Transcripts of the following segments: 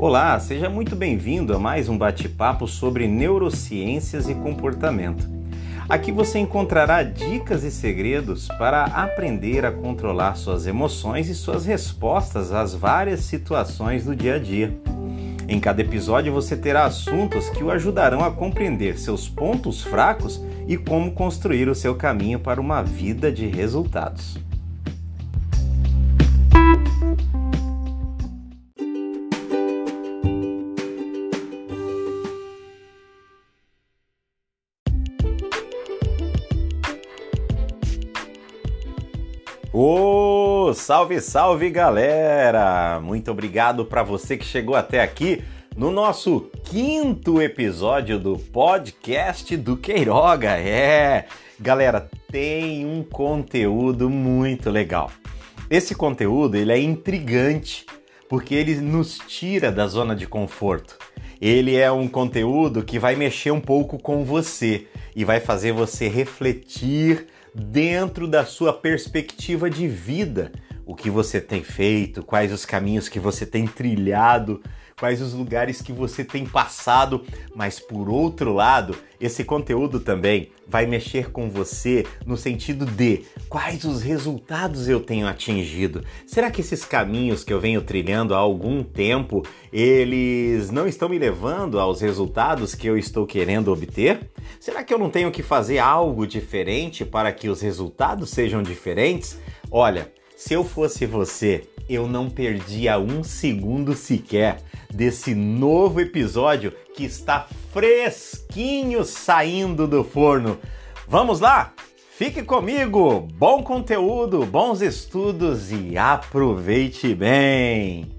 Olá, seja muito bem-vindo a mais um bate-papo sobre neurociências e comportamento. Aqui você encontrará dicas e segredos para aprender a controlar suas emoções e suas respostas às várias situações do dia a dia. Em cada episódio você terá assuntos que o ajudarão a compreender seus pontos fracos e como construir o seu caminho para uma vida de resultados. Salve, salve galera! Muito obrigado para você que chegou até aqui no nosso quinto episódio do podcast do Queiroga. É, galera, tem um conteúdo muito legal. Esse conteúdo ele é intrigante porque ele nos tira da zona de conforto. Ele é um conteúdo que vai mexer um pouco com você e vai fazer você refletir dentro da sua perspectiva de vida, o que você tem feito, quais os caminhos que você tem trilhado, quais os lugares que você tem passado, mas por outro lado, esse conteúdo também vai mexer com você no sentido de quais os resultados eu tenho atingido. Será que esses caminhos que eu venho trilhando há algum tempo, eles não estão me levando aos resultados que eu estou querendo obter? Será que eu não tenho que fazer algo diferente para que os resultados sejam diferentes? Olha, se eu fosse você, eu não perdia um segundo sequer desse novo episódio que está fresquinho saindo do forno. Vamos lá? Fique comigo! Bom conteúdo, bons estudos e aproveite bem!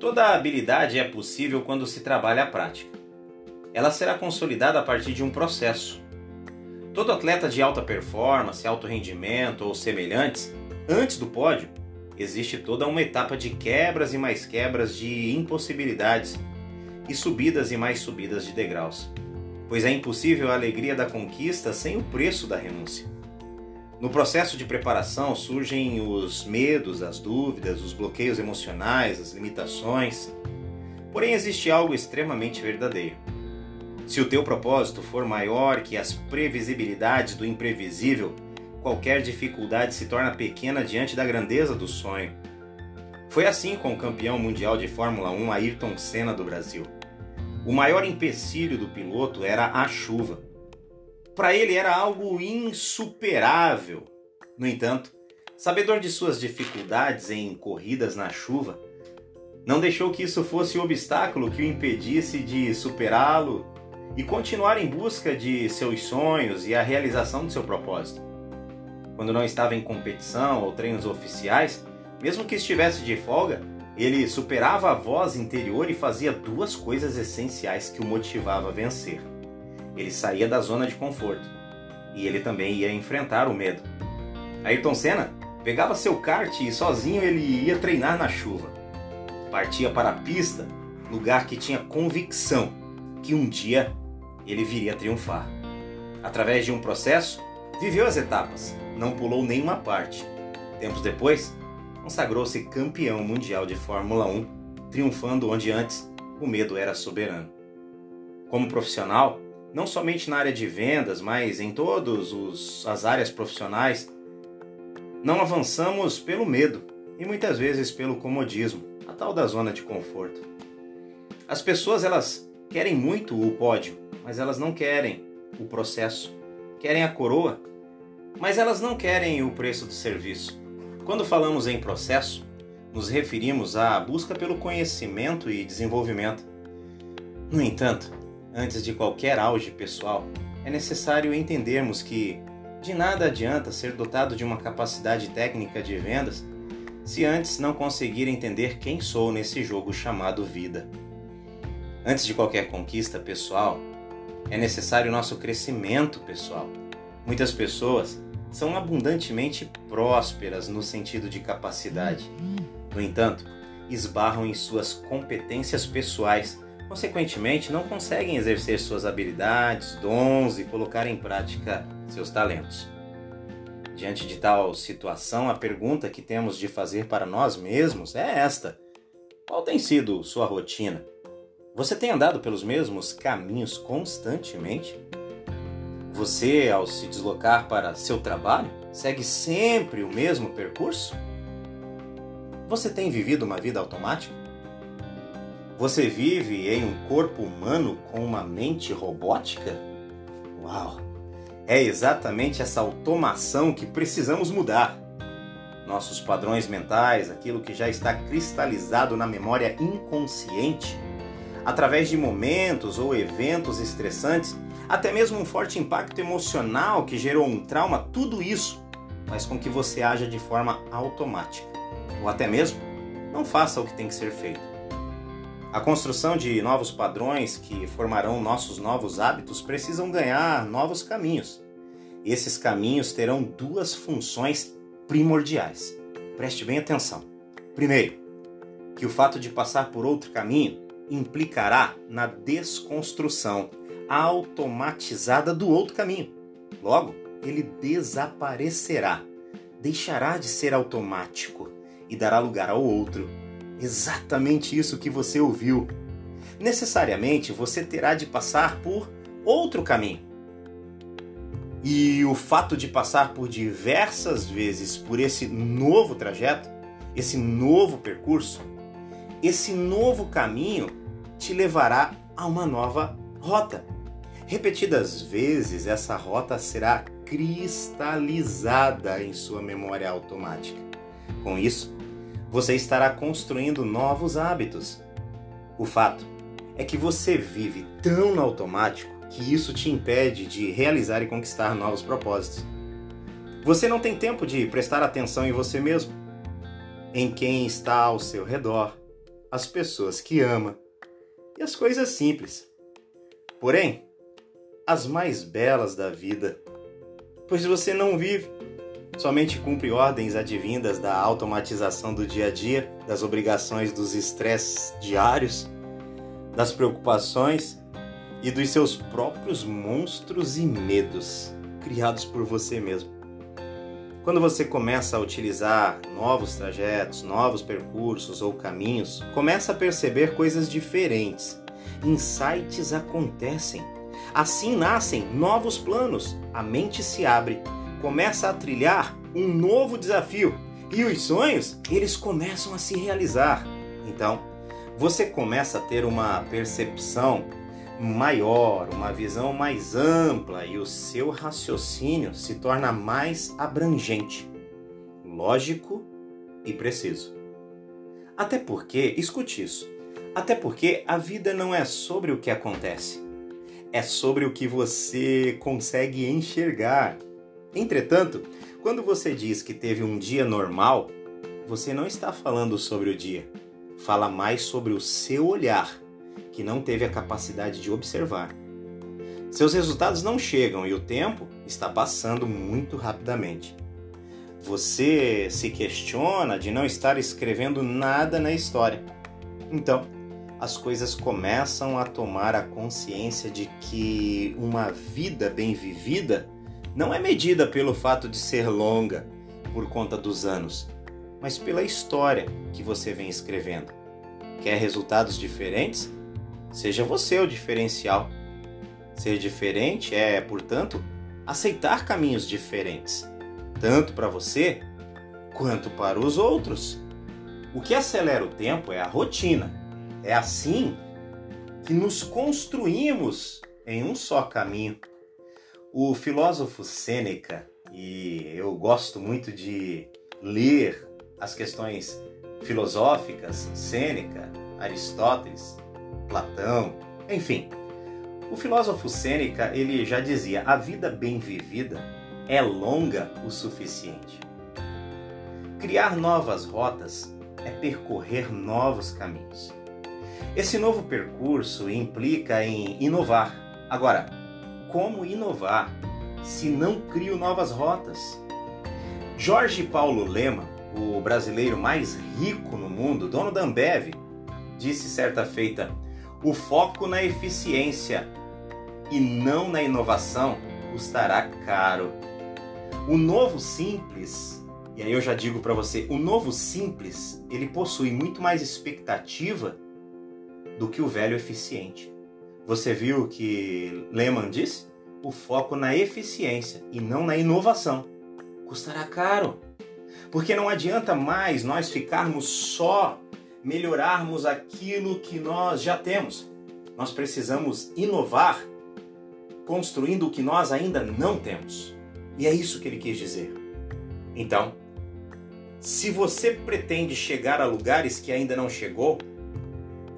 Toda habilidade é possível quando se trabalha a prática. Ela será consolidada a partir de um processo. Todo atleta de alta performance, alto rendimento ou semelhantes, antes do pódio, existe toda uma etapa de quebras e mais quebras de impossibilidades e subidas e mais subidas de degraus. Pois é impossível a alegria da conquista sem o preço da renúncia. No processo de preparação surgem os medos, as dúvidas, os bloqueios emocionais, as limitações. Porém, existe algo extremamente verdadeiro. Se o teu propósito for maior que as previsibilidades do imprevisível, qualquer dificuldade se torna pequena diante da grandeza do sonho. Foi assim com o campeão mundial de Fórmula 1 Ayrton Senna do Brasil. O maior empecilho do piloto era a chuva para ele era algo insuperável. No entanto, sabedor de suas dificuldades em corridas na chuva, não deixou que isso fosse o obstáculo que o impedisse de superá-lo e continuar em busca de seus sonhos e a realização do seu propósito. Quando não estava em competição ou treinos oficiais, mesmo que estivesse de folga, ele superava a voz interior e fazia duas coisas essenciais que o motivava a vencer. Ele saía da zona de conforto e ele também ia enfrentar o medo. Ayrton Senna pegava seu kart e sozinho ele ia treinar na chuva. Partia para a pista, lugar que tinha convicção que um dia ele viria triunfar. Através de um processo, viveu as etapas, não pulou nenhuma parte. Tempos depois, consagrou-se campeão mundial de Fórmula 1, triunfando onde antes o medo era soberano. Como profissional, não somente na área de vendas, mas em todas as áreas profissionais, não avançamos pelo medo e muitas vezes pelo comodismo, a tal da zona de conforto. As pessoas elas querem muito o pódio, mas elas não querem o processo. Querem a coroa, mas elas não querem o preço do serviço. Quando falamos em processo, nos referimos à busca pelo conhecimento e desenvolvimento. No entanto, Antes de qualquer auge pessoal, é necessário entendermos que de nada adianta ser dotado de uma capacidade técnica de vendas se antes não conseguir entender quem sou nesse jogo chamado vida. Antes de qualquer conquista pessoal, é necessário nosso crescimento pessoal. Muitas pessoas são abundantemente prósperas no sentido de capacidade, No entanto, esbarram em suas competências pessoais, consequentemente, não conseguem exercer suas habilidades, dons e colocar em prática seus talentos. Diante de tal situação, a pergunta que temos de fazer para nós mesmos é esta: Qual tem sido sua rotina? Você tem andado pelos mesmos caminhos constantemente? Você, ao se deslocar para seu trabalho, segue sempre o mesmo percurso? Você tem vivido uma vida automática? Você vive em um corpo humano com uma mente robótica? Uau! É exatamente essa automação que precisamos mudar. Nossos padrões mentais, aquilo que já está cristalizado na memória inconsciente, através de momentos ou eventos estressantes, até mesmo um forte impacto emocional que gerou um trauma, tudo isso faz com que você haja de forma automática, ou até mesmo não faça o que tem que ser feito. A construção de novos padrões que formarão nossos novos hábitos precisam ganhar novos caminhos. Esses caminhos terão duas funções primordiais. Preste bem atenção. Primeiro, que o fato de passar por outro caminho implicará na desconstrução automatizada do outro caminho. Logo, ele desaparecerá, deixará de ser automático e dará lugar ao outro. Exatamente isso que você ouviu. Necessariamente você terá de passar por outro caminho. E o fato de passar por diversas vezes por esse novo trajeto, esse novo percurso, esse novo caminho te levará a uma nova rota. Repetidas vezes, essa rota será cristalizada em sua memória automática. Com isso, você estará construindo novos hábitos. O fato é que você vive tão no automático que isso te impede de realizar e conquistar novos propósitos. Você não tem tempo de prestar atenção em você mesmo, em quem está ao seu redor, as pessoas que ama, e as coisas simples. Porém, as mais belas da vida, pois você não vive, somente cumpre ordens advindas da automatização do dia a dia, das obrigações dos estresses diários, das preocupações e dos seus próprios monstros e medos criados por você mesmo. Quando você começa a utilizar novos trajetos, novos percursos ou caminhos, começa a perceber coisas diferentes. Insights acontecem. Assim nascem novos planos. A mente se abre, começa a trilhar um novo desafio e os sonhos, eles começam a se realizar. Então, você começa a ter uma percepção maior, uma visão mais ampla e o seu raciocínio se torna mais abrangente, lógico e preciso. Até porque, escute isso, até porque a vida não é sobre o que acontece, é sobre o que você consegue enxergar. Entretanto, quando você diz que teve um dia normal, você não está falando sobre o dia, fala mais sobre o seu olhar que não teve a capacidade de observar. Seus resultados não chegam e o tempo está passando muito rapidamente. Você se questiona de não estar escrevendo nada na história. Então, as coisas começam a tomar a consciência de que uma vida bem vivida não é medida pelo fato de ser longa, por conta dos anos, mas pela história que você vem escrevendo. Quer resultados diferentes? Seja você o diferencial. Ser diferente é, portanto, aceitar caminhos diferentes, tanto para você quanto para os outros. O que acelera o tempo é a rotina. É assim que nos construímos em um só caminho. O filósofo Sêneca, e eu gosto muito de ler as questões filosóficas, Sêneca, Aristóteles, Platão, enfim. O filósofo Sêneca, ele já dizia: "A vida bem vivida é longa o suficiente". Criar novas rotas é percorrer novos caminhos. Esse novo percurso implica em inovar. Agora, como inovar se não crio novas rotas? Jorge Paulo Lema, o brasileiro mais rico no mundo, dono da Ambev, disse certa feita: o foco na eficiência e não na inovação custará caro. O novo simples, e aí eu já digo para você, o novo simples, ele possui muito mais expectativa do que o velho eficiente. Você viu o que Lehman disse? O foco na eficiência e não na inovação. Custará caro. Porque não adianta mais nós ficarmos só melhorarmos aquilo que nós já temos. Nós precisamos inovar construindo o que nós ainda não temos. E é isso que ele quis dizer. Então, se você pretende chegar a lugares que ainda não chegou,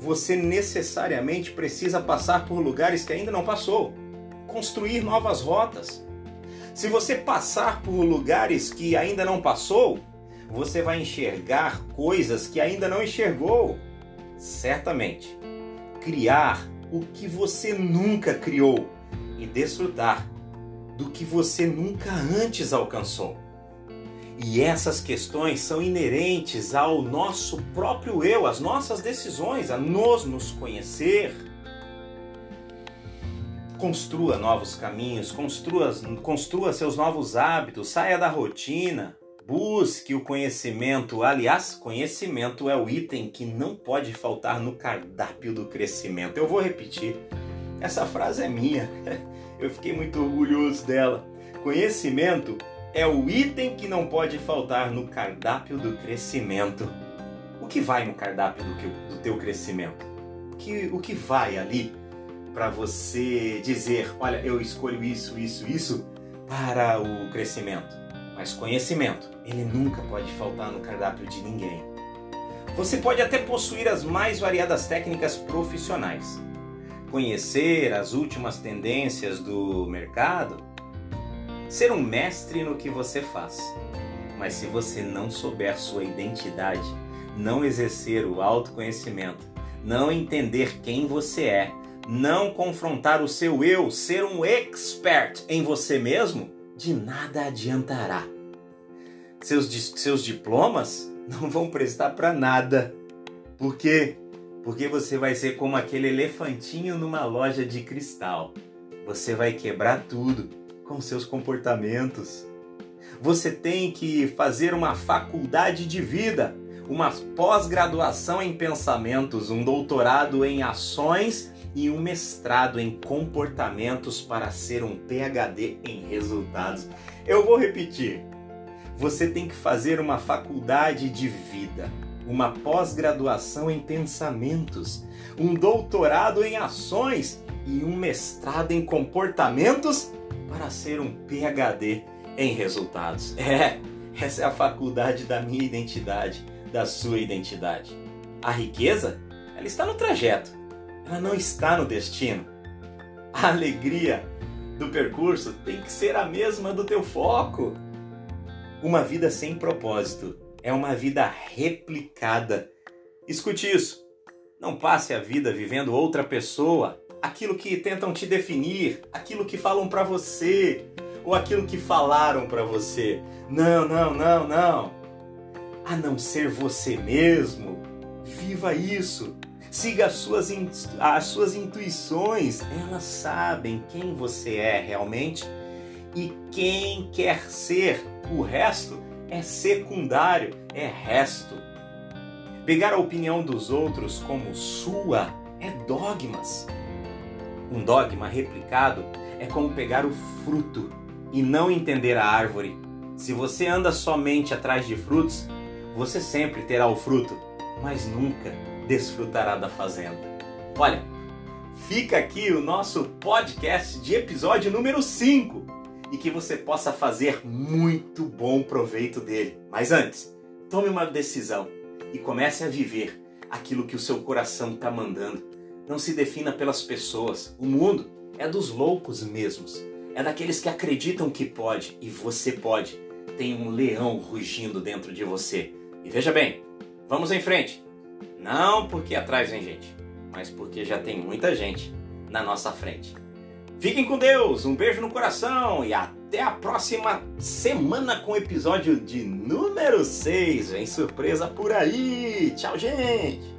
você necessariamente precisa passar por lugares que ainda não passou, construir novas rotas. Se você passar por lugares que ainda não passou, você vai enxergar coisas que ainda não enxergou. Certamente, criar o que você nunca criou e desfrutar do que você nunca antes alcançou. E essas questões são inerentes ao nosso próprio eu, às nossas decisões, a nos nos conhecer. Construa novos caminhos, construa, construa seus novos hábitos, saia da rotina, busque o conhecimento. Aliás, conhecimento é o item que não pode faltar no cardápio do crescimento. Eu vou repetir. Essa frase é minha. Eu fiquei muito orgulhoso dela. Conhecimento é o item que não pode faltar no cardápio do crescimento. O que vai no cardápio do, do teu crescimento? O que, o que vai ali para você dizer, olha, eu escolho isso, isso, isso para o crescimento? Mas conhecimento, ele nunca pode faltar no cardápio de ninguém. Você pode até possuir as mais variadas técnicas profissionais, conhecer as últimas tendências do mercado, ser um mestre no que você faz. Mas se você não souber sua identidade, não exercer o autoconhecimento, não entender quem você é, não confrontar o seu eu, ser um expert em você mesmo, de nada adiantará. Seus, seus diplomas não vão prestar para nada. Por quê? porque você vai ser como aquele elefantinho numa loja de cristal. Você vai quebrar tudo com seus comportamentos. Você tem que fazer uma faculdade de vida, uma pós-graduação em pensamentos, um doutorado em ações e um mestrado em comportamentos para ser um PhD em resultados. Eu vou repetir. Você tem que fazer uma faculdade de vida uma pós-graduação em pensamentos, um doutorado em ações e um mestrado em comportamentos para ser um PhD em resultados. É, essa é a faculdade da minha identidade, da sua identidade. A riqueza, ela está no trajeto, ela não está no destino. A alegria do percurso tem que ser a mesma do teu foco. Uma vida sem propósito é uma vida replicada. Escute isso. Não passe a vida vivendo outra pessoa, aquilo que tentam te definir, aquilo que falam para você ou aquilo que falaram para você. Não, não, não, não. A não ser você mesmo. Viva isso. Siga as suas, as suas intuições. Elas sabem quem você é realmente e quem quer ser. O resto é secundário, é resto. Pegar a opinião dos outros como sua é dogmas. Um dogma replicado é como pegar o fruto e não entender a árvore. Se você anda somente atrás de frutos, você sempre terá o fruto, mas nunca desfrutará da fazenda. Olha, fica aqui o nosso podcast de episódio número 5 e que você possa fazer muito bom proveito dele. Mas antes, tome uma decisão e comece a viver aquilo que o seu coração está mandando. Não se defina pelas pessoas. O mundo é dos loucos mesmos. É daqueles que acreditam que pode e você pode. Tem um leão rugindo dentro de você. E veja bem, vamos em frente. Não porque atrás vem gente, mas porque já tem muita gente na nossa frente. Fiquem com Deus, um beijo no coração e até a próxima semana com o episódio de número 6. Vem surpresa por aí. Tchau, gente!